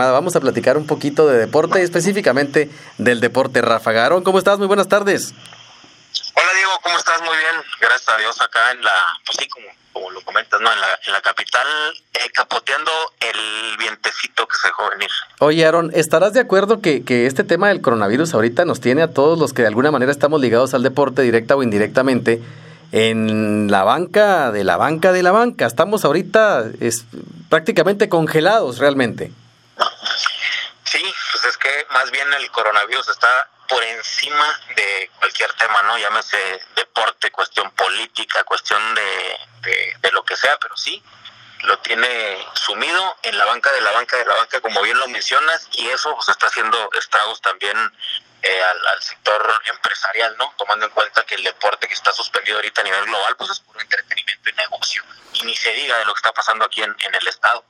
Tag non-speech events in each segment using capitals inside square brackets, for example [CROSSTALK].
Vamos a platicar un poquito de deporte, específicamente del deporte Rafa Garón. ¿Cómo estás? Muy buenas tardes. Hola Diego, ¿cómo estás? Muy bien, gracias a Dios acá en la, pues sí, como, como lo comentas, ¿no? En la, en la capital, eh, capoteando el vientecito que se dejó venir. Oye, Aaron, ¿estarás de acuerdo que, que este tema del coronavirus ahorita nos tiene a todos los que de alguna manera estamos ligados al deporte, directa o indirectamente, en la banca de la banca de la banca? Estamos ahorita es, prácticamente congelados realmente. Sí, pues es que más bien el coronavirus está por encima de cualquier tema, ¿no? Llámese deporte, cuestión política, cuestión de, de, de, lo que sea, pero sí, lo tiene sumido en la banca de la banca de la banca, como bien lo mencionas, y eso pues, está haciendo estragos también eh, al, al, sector empresarial, ¿no? Tomando en cuenta que el deporte que está suspendido ahorita a nivel global, pues es puro entretenimiento y negocio, y ni se diga de lo que está pasando aquí en, en el Estado.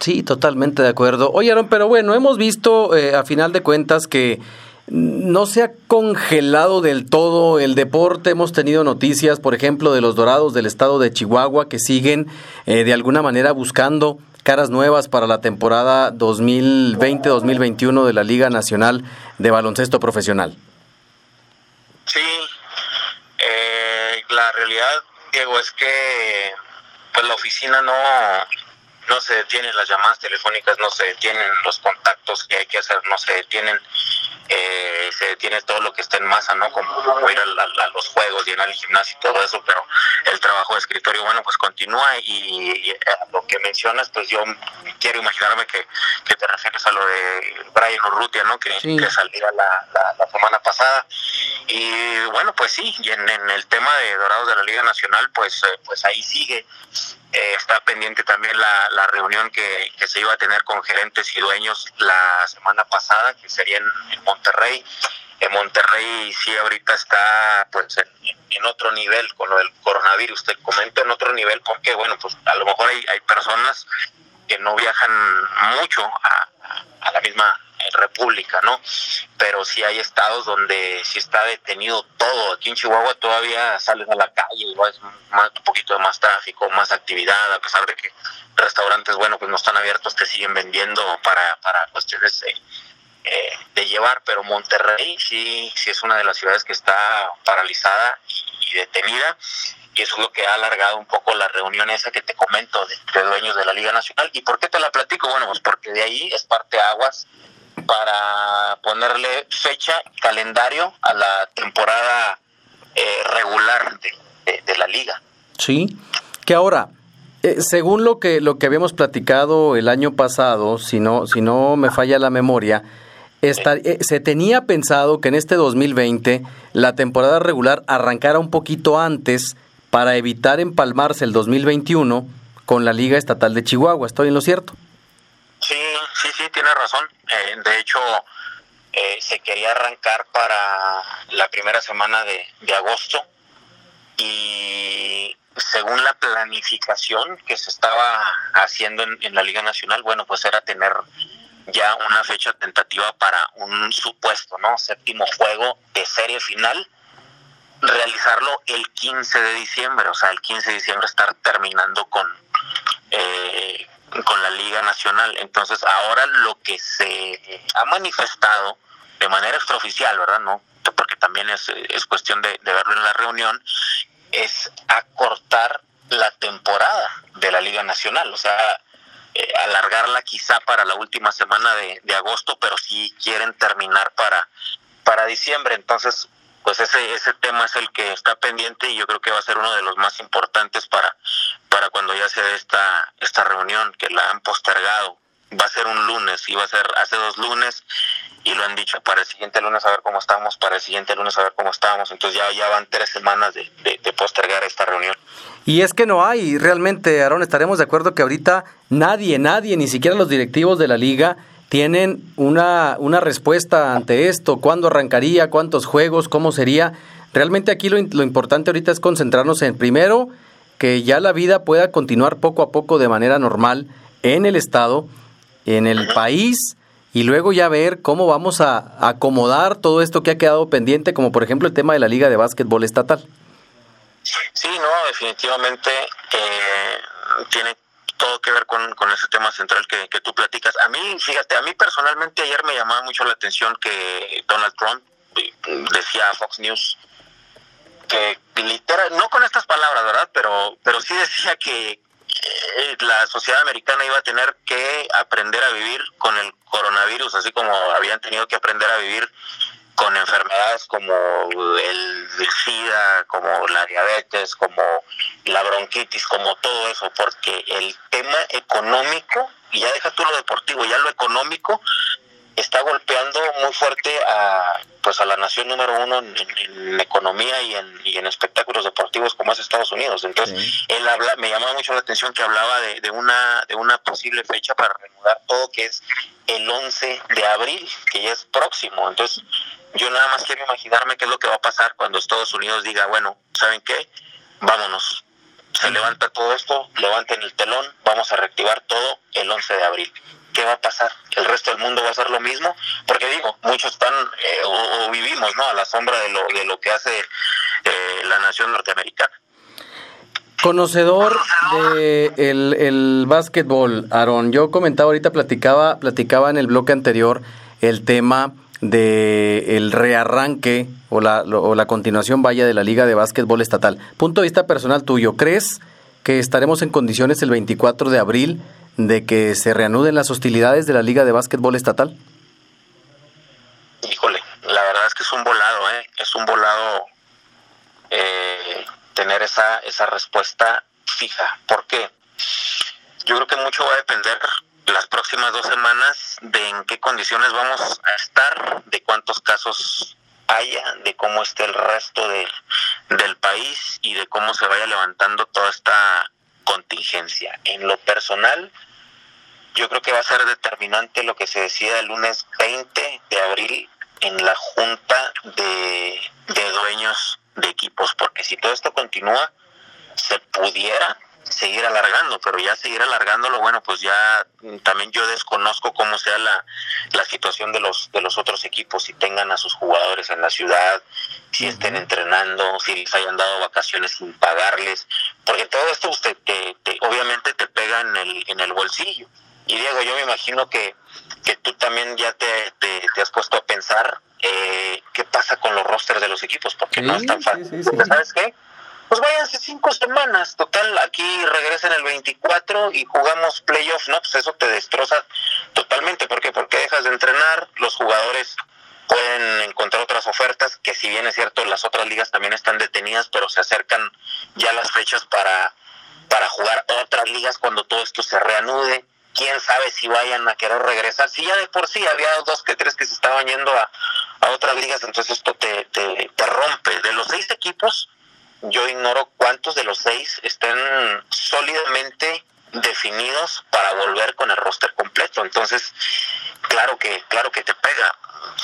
Sí, totalmente de acuerdo. Oye, Aaron, pero bueno, hemos visto eh, a final de cuentas que no se ha congelado del todo el deporte. Hemos tenido noticias, por ejemplo, de los Dorados del estado de Chihuahua que siguen eh, de alguna manera buscando caras nuevas para la temporada 2020-2021 de la Liga Nacional de Baloncesto Profesional. Sí, eh, la realidad, Diego, es que pues la oficina no no se detienen las llamadas telefónicas, no se detienen los contactos que hay que hacer, no se detienen, eh, se detiene todo lo que está en masa, ¿no? Como, como ir a, a, a, los juegos, llenar el gimnasio y todo eso, pero el trabajo de escritorio, bueno, pues continúa y, y a lo que mencionas, pues yo quiero imaginarme que, que te refieres a lo de Brian Urrutia, ¿no? Que, sí. que saliera la, la, la, semana pasada. Y bueno, pues sí, y en, en, el tema de Dorados de la Liga Nacional, pues, eh, pues ahí sigue. Eh, está pendiente también la, la reunión que, que, se iba a tener con gerentes y dueños la semana pasada, que sería en, en Monterrey. En Monterrey sí ahorita está pues en, otro nivel con lo del coronavirus. Te comento en otro nivel porque, bueno, pues a lo mejor hay, hay personas que no viajan mucho a, a la misma república, ¿no? Pero sí hay estados donde sí está detenido todo. Aquí en Chihuahua todavía sales a la calle, es más, un poquito de más tráfico, más actividad, a pesar de que restaurantes, bueno, pues no están abiertos, te siguen vendiendo para, para cuestiones de, eh, de llevar, pero Monterrey sí, sí es una de las ciudades que está paralizada y, y detenida y eso es lo que ha alargado un poco la reunión esa que te comento de, de, dueños de la Liga Nacional. ¿Y por qué te la platico? Bueno, pues porque de ahí es parte aguas para ponerle fecha, calendario a la temporada eh, regular de, de, de, la liga. Sí, que ahora, eh, según lo que, lo que habíamos platicado el año pasado, si no, si no me falla la memoria, esta, eh, se tenía pensado que en este 2020 la temporada regular arrancara un poquito antes para evitar empalmarse el 2021 con la Liga Estatal de Chihuahua. ¿Estoy en lo cierto? Razón. Eh, de hecho, eh, se quería arrancar para la primera semana de, de agosto y según la planificación que se estaba haciendo en, en, la Liga Nacional, bueno, pues era tener ya una fecha tentativa para un supuesto, ¿no? Séptimo juego de serie final, realizarlo el 15 de diciembre, o sea, el 15 de diciembre estar terminando con, eh, con la Liga Nacional. Entonces, ahora lo que se ha manifestado de manera extraoficial, ¿verdad? No, porque también es, es cuestión de, verlo en la reunión, es acortar la temporada de la Liga Nacional, o sea, eh, alargarla quizá para la última semana de, de, agosto, pero sí quieren terminar para, para diciembre. Entonces, pues ese, ese tema es el que está pendiente y yo creo que va a ser uno de los más importantes para, para cuando ya se dé esta, esta reunión, que la han postergado. Va a ser un lunes, iba a ser hace dos lunes y lo han dicho para el siguiente lunes a ver cómo estamos, para el siguiente lunes a ver cómo estamos. Entonces ya, ya van tres semanas de, de, de postergar esta reunión. Y es que no hay, realmente, Aaron, estaremos de acuerdo que ahorita nadie, nadie, ni siquiera los directivos de la liga, tienen una, una respuesta ante esto, cuándo arrancaría, cuántos juegos, cómo sería. Realmente aquí lo, lo importante ahorita es concentrarnos en, primero, que ya la vida pueda continuar poco a poco de manera normal en el Estado, en el país, y luego ya ver cómo vamos a acomodar todo esto que ha quedado pendiente, como por ejemplo el tema de la Liga de Básquetbol Estatal. Sí, no, definitivamente eh, tiene todo que ver con, con ese tema central que, que tú platicas. A mí, fíjate, a mí personalmente ayer me llamaba mucho la atención que Donald Trump eh, decía a Fox News que literal, no con estas palabras, ¿verdad? Pero, pero sí decía que la sociedad americana iba a tener que aprender a vivir con el coronavirus, así como habían tenido que aprender a vivir con enfermedades como el, SIDA, como la diabetes, como la bronquitis, como todo eso, porque el tema económico, y ya deja tú lo deportivo, ya lo económico, está golpeando muy fuerte a pues a la nación número uno en, economía y en, y en espectáculos deportivos como es Estados Unidos. Entonces él habla me llamaba mucho la atención que hablaba de, de, una de una posible fecha para reanudar todo que es el 11 de abril que ya es próximo. Entonces yo nada más quiero imaginarme qué es lo que va a pasar cuando Estados Unidos diga bueno saben qué vámonos se levanta todo esto levanten el telón vamos a reactivar todo el 11 de abril ¿qué va a pasar? ¿El resto del mundo va a hacer lo mismo? Porque digo, muchos están eh, o, vivimos ¿no? a la sombra de lo, de lo que hace eh, la nación norteamericana. Conocedor de el, el básquetbol, Aaron. Yo comentaba ahorita, platicaba, platicaba en el bloque anterior el tema de el rearranque o la, o la continuación vaya de la Liga de Básquetbol Estatal. Punto de vista personal tuyo, ¿crees que estaremos en condiciones el 24 de abril de que se reanuden las hostilidades de la Liga de Básquetbol Estatal? Híjole, la verdad es que es un volado, ¿eh? Es un volado eh, tener esa, esa respuesta fija. ¿Por qué? Yo creo que mucho va a depender las próximas dos semanas de en qué condiciones vamos a estar, de cuántos casos haya, de cómo esté el resto de, del país y de cómo se vaya levantando toda esta contingencia. En lo personal, yo creo que va a ser determinante lo que se decida el lunes 20 de abril en la junta de, dueños de equipos, porque si todo esto continúa, se pudiera seguir alargando, pero ya seguir alargándolo, bueno, pues ya también yo desconozco cómo sea la, la situación de los de los otros equipos, si tengan a sus jugadores en la ciudad, si estén entrenando, si les hayan dado vacaciones sin pagarles, porque todo esto usted te, obviamente te pega en el en el bolsillo. Y Diego, yo me imagino que, que tú también ya te, te, has puesto a pensar eh, qué pasa con los rosters de los equipos, porque no es tan fácil. ¿Sabes qué? Pues váyanse cinco semanas, total, aquí regresen el 24 y jugamos playoffs, ¿no? Pues eso te destroza totalmente, ¿por qué? Porque dejas de entrenar, los jugadores pueden encontrar otras ofertas, que si bien es cierto, las otras ligas también están detenidas, pero se acercan ya las fechas para, para jugar otras ligas cuando todo esto se reanude quién sabe si vayan a querer regresar. Si ya de por sí había dos que tres que se estaban yendo a, otras ligas, entonces esto te, te, rompe. De los seis equipos, yo ignoro cuántos de los seis estén sólidamente definidos para volver con el roster completo. Entonces, claro que, claro que te pega.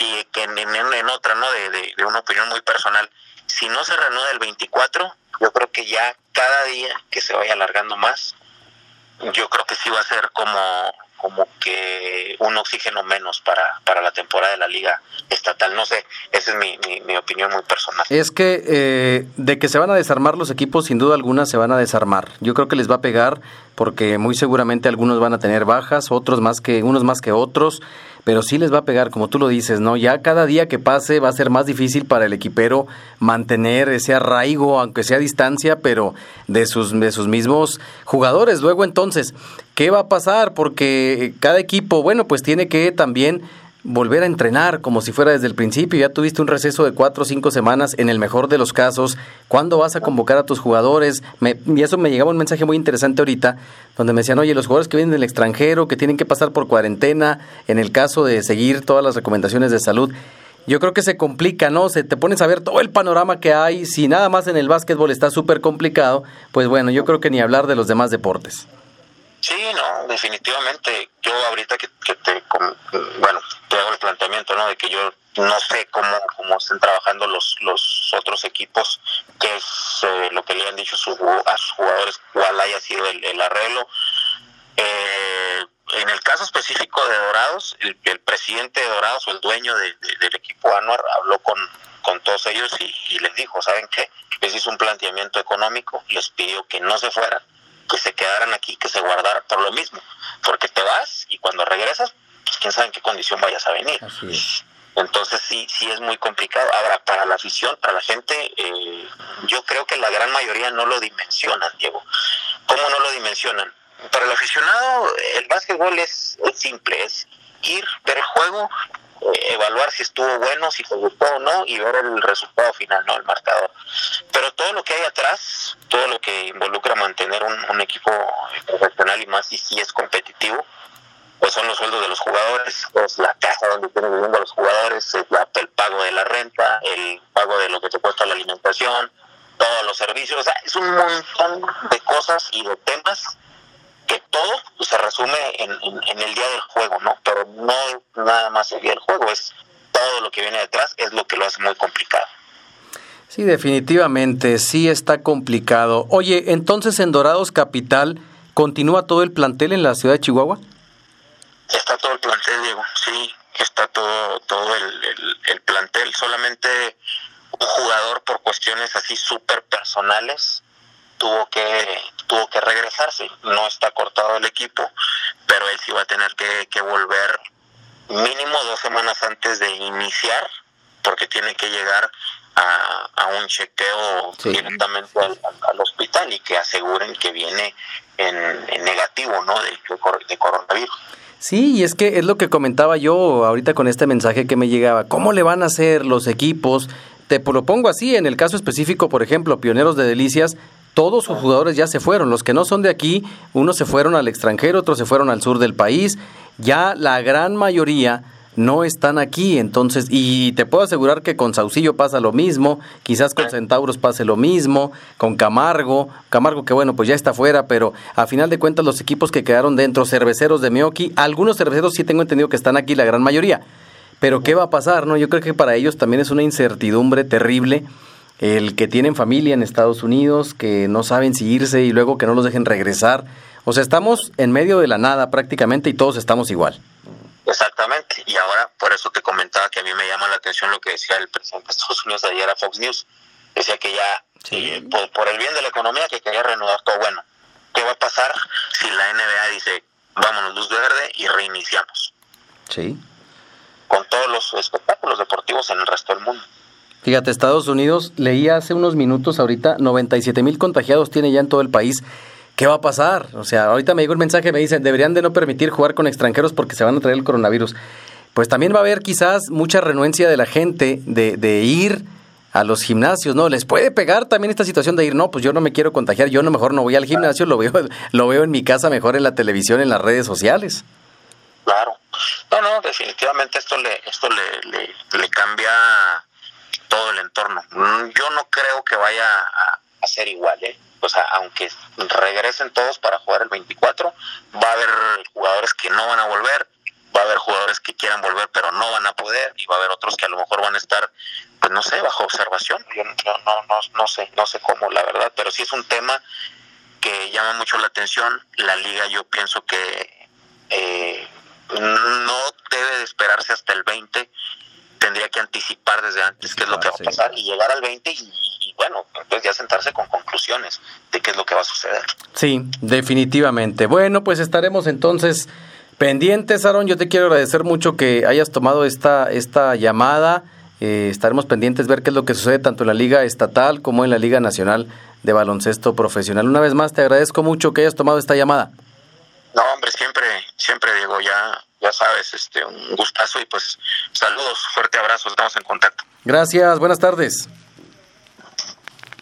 Y que en, en, otra, ¿no? De, de, de, una opinión muy personal. Si no se reanuda el 24, yo creo que ya cada día que se vaya alargando más, yo creo que sí va a ser como, como que un oxígeno menos para, para la temporada de la liga estatal. No sé, esa es mi, mi, opinión muy personal. Es que eh, de que se van a desarmar los equipos, sin duda alguna se van a desarmar. Yo creo que les va a pegar porque muy seguramente algunos van a tener bajas, otros más que unos más que otros pero sí les va a pegar, como tú lo dices, ¿no? Ya cada día que pase va a ser más difícil para el equipero mantener ese arraigo, aunque sea a distancia, pero de sus, de sus mismos jugadores. Luego entonces, ¿qué va a pasar? Porque cada equipo, bueno, pues tiene que también volver a entrenar como si fuera desde el principio. Ya tuviste un receso de cuatro o cinco semanas en el mejor de los casos. ¿Cuándo vas a convocar a tus jugadores? y eso me llegaba un mensaje muy interesante ahorita, donde me decían, oye, los jugadores que vienen del extranjero, que tienen que pasar por cuarentena, en el caso de seguir todas las recomendaciones de salud. Yo creo que se complica, ¿no? Se te pones a ver todo el panorama que hay. Si nada más en el básquetbol está súper complicado, pues bueno, yo creo que ni hablar de los demás deportes. Sí, no, definitivamente. Yo ahorita que, te, bueno, te hago el planteamiento, ¿no? De que yo no sé cómo, cómo estén trabajando los, los otros equipos, qué es eh, lo que le han dicho a sus jugadores, cuál haya sido el, arreglo. Eh, en el caso específico de Dorados, el, presidente de Dorados o el dueño del equipo Anuar habló con, con todos ellos y, y les dijo, ¿saben qué? Les hizo un planteamiento económico, les pidió que no se fueran, que se quedaran aquí, que se guardaran por lo mismo, porque te vas y cuando regresas, pues quién sabe en qué condición vayas a venir. Entonces sí, sí es muy complicado. Ahora, para la afición, para la gente, eh, yo creo que la gran mayoría no lo dimensionan, Diego. ¿Cómo no lo dimensionan? Para el aficionado, el básquetbol es, es simple, es ir, ver el juego, eh, evaluar si estuvo bueno, si te gustó o no y ver el resultado final, no el marcador. Pero todo lo que hay atrás, todo lo que involucra mantener un, equipo profesional y más si, si es competitivo, pues son los sueldos de los jugadores, es la casa donde tienen viviendo los jugadores, es el pago de la renta, el pago de lo que te cuesta la alimentación, todos los servicios, o sea, es un montón de cosas y de temas todo se resume en, el día del juego, ¿no? Pero no nada más el día del juego, es todo lo que viene detrás, es lo que lo hace muy complicado. Sí, definitivamente, sí está complicado. Oye, entonces en Dorados Capital, ¿continúa todo el plantel en la ciudad de Chihuahua? Está todo el plantel, Diego, sí, está todo, todo el, el plantel, solamente un jugador por cuestiones así súper personales tuvo que tuvo que regresarse. No está cortado el equipo, pero él sí va a tener que, volver mínimo dos semanas antes de iniciar, porque tiene que llegar a, un chequeo directamente al, hospital y que aseguren que viene en, negativo, ¿no? De, de coronavirus. Sí, y es que es lo que comentaba yo ahorita con este mensaje que me llegaba. ¿Cómo le van a hacer los equipos? Te lo pongo así, en el caso específico, por ejemplo, Pioneros de Delicias, todos sus jugadores ya se fueron. Los que no son de aquí, unos se fueron al extranjero, otros se fueron al sur del país. Ya la gran mayoría no están aquí, entonces, y te puedo asegurar que con Saucillo pasa lo mismo, quizás con Centauros pase lo mismo, con Camargo, Camargo que bueno, pues ya está fuera, pero a final de cuentas los equipos que quedaron dentro, cerveceros de Meoki, algunos cerveceros sí tengo entendido que están aquí, la gran mayoría, pero ¿qué va a pasar? no Yo creo que para ellos también es una incertidumbre terrible el que tienen familia en Estados Unidos, que no saben si irse y luego que no los dejen regresar. O sea, estamos en medio de la nada prácticamente y todos estamos igual. Exactamente, y ahora por eso te comentaba que a mí me llama la atención lo que decía el presidente de Estados Unidos ayer a Fox News. Decía que ya, eh, por, el bien de la economía, que quería renovar todo. Bueno, ¿qué va a pasar si la NBA dice, vámonos luz verde y reiniciamos? Sí. Con todos los espectáculos deportivos en el resto del mundo. Fíjate, Estados Unidos, leía hace unos minutos ahorita, 97 mil contagiados tiene ya en todo el país. ¿Qué va a pasar? O sea, ahorita me llegó el mensaje, me dicen, deberían de no permitir jugar con extranjeros porque se van a traer el coronavirus. Pues también va a haber quizás mucha renuencia de la gente de, de ir a los gimnasios, ¿no? Les puede pegar también esta situación de ir, no, pues yo no me quiero contagiar, yo no mejor no voy al gimnasio, lo veo, [LAUGHS] lo veo en mi casa mejor en la televisión, en las redes sociales. Claro. No, no, definitivamente esto le, esto le, le, le cambia todo el entorno. Mm, yo no creo que vaya a, ser igual, ¿eh? O sea, aunque regresen todos para jugar el 24, va a haber jugadores que no van a volver, va a haber jugadores que quieran volver pero no van a poder y va a haber otros que a lo mejor van a estar, pues no sé, bajo observación. Yo, no, no, no sé, no sé cómo, la verdad, pero sí es un tema que llama mucho la atención. La liga yo pienso que eh, no debe de esperarse hasta el 20 tendría que anticipar desde antes qué es lo que va a pasar y llegar al 20 y, bueno, entonces ya sentarse con conclusiones de qué es lo que va a suceder. Sí, definitivamente. Bueno, pues estaremos entonces pendientes, Aaron. Yo te quiero agradecer mucho que hayas tomado esta, esta llamada. Eh, estaremos pendientes ver qué es lo que sucede tanto en la Liga Estatal como en la Liga Nacional de Baloncesto Profesional. Una vez más, te agradezco mucho que hayas tomado esta llamada. No, hombre, siempre, siempre, Diego, ya ya sabes, este, un gustazo y pues saludos, fuerte abrazo, estamos en contacto. Gracias, buenas tardes.